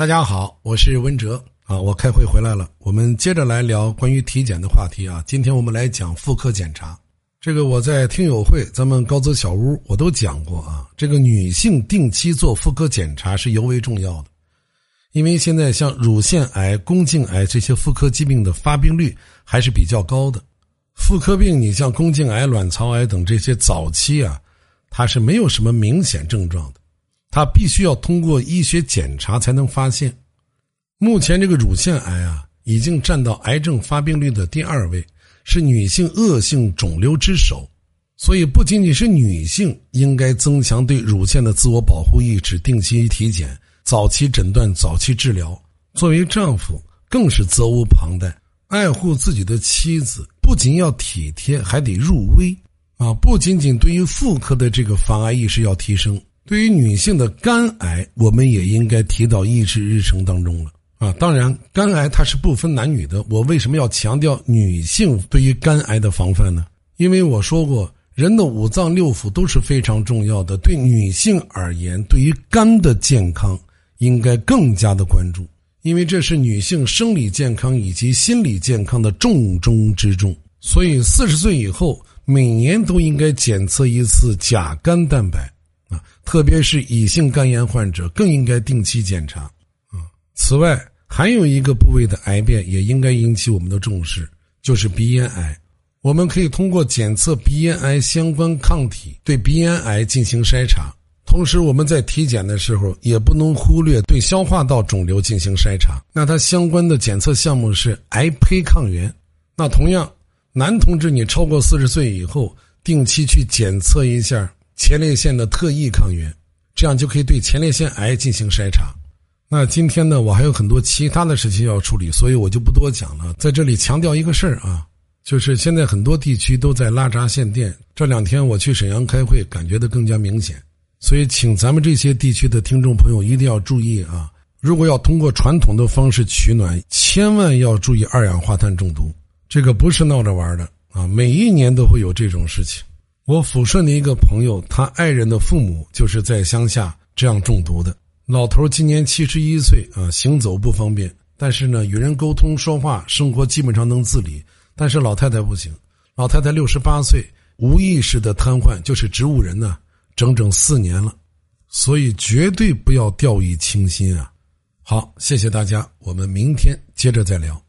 大家好，我是温哲啊，我开会回来了。我们接着来聊关于体检的话题啊。今天我们来讲妇科检查。这个我在听友会、咱们高泽小屋我都讲过啊。这个女性定期做妇科检查是尤为重要的，因为现在像乳腺癌、宫颈癌这些妇科疾病的发病率还是比较高的。妇科病，你像宫颈癌、卵巢癌等这些早期啊，它是没有什么明显症状的。他必须要通过医学检查才能发现。目前这个乳腺癌啊，已经占到癌症发病率的第二位，是女性恶性肿瘤之首。所以，不仅仅是女性应该增强对乳腺的自我保护意识，定期体检，早期诊断，早期治疗。作为丈夫，更是责无旁贷，爱护自己的妻子，不仅要体贴，还得入微啊！不仅仅对于妇科的这个防癌意识要提升。对于女性的肝癌，我们也应该提到议事日程当中了啊！当然，肝癌它是不分男女的。我为什么要强调女性对于肝癌的防范呢？因为我说过，人的五脏六腑都是非常重要的。对女性而言，对于肝的健康应该更加的关注，因为这是女性生理健康以及心理健康的重中之重。所以，四十岁以后，每年都应该检测一次甲肝蛋白。特别是乙型肝炎患者更应该定期检查。啊，此外还有一个部位的癌变也应该引起我们的重视，就是鼻咽癌。我们可以通过检测鼻咽癌相关抗体，对鼻咽癌进行筛查。同时，我们在体检的时候也不能忽略对消化道肿瘤进行筛查。那它相关的检测项目是癌胚抗原。那同样，男同志你超过四十岁以后，定期去检测一下。前列腺的特异抗原，这样就可以对前列腺癌进行筛查。那今天呢，我还有很多其他的事情要处理，所以我就不多讲了。在这里强调一个事儿啊，就是现在很多地区都在拉闸限电。这两天我去沈阳开会，感觉的更加明显。所以，请咱们这些地区的听众朋友一定要注意啊！如果要通过传统的方式取暖，千万要注意二氧化碳中毒，这个不是闹着玩的啊！每一年都会有这种事情。我抚顺的一个朋友，他爱人的父母就是在乡下这样中毒的。老头今年七十一岁啊，行走不方便，但是呢，与人沟通说话，生活基本上能自理。但是老太太不行，老太太六十八岁，无意识的瘫痪，就是植物人呢，整整四年了。所以绝对不要掉以轻心啊！好，谢谢大家，我们明天接着再聊。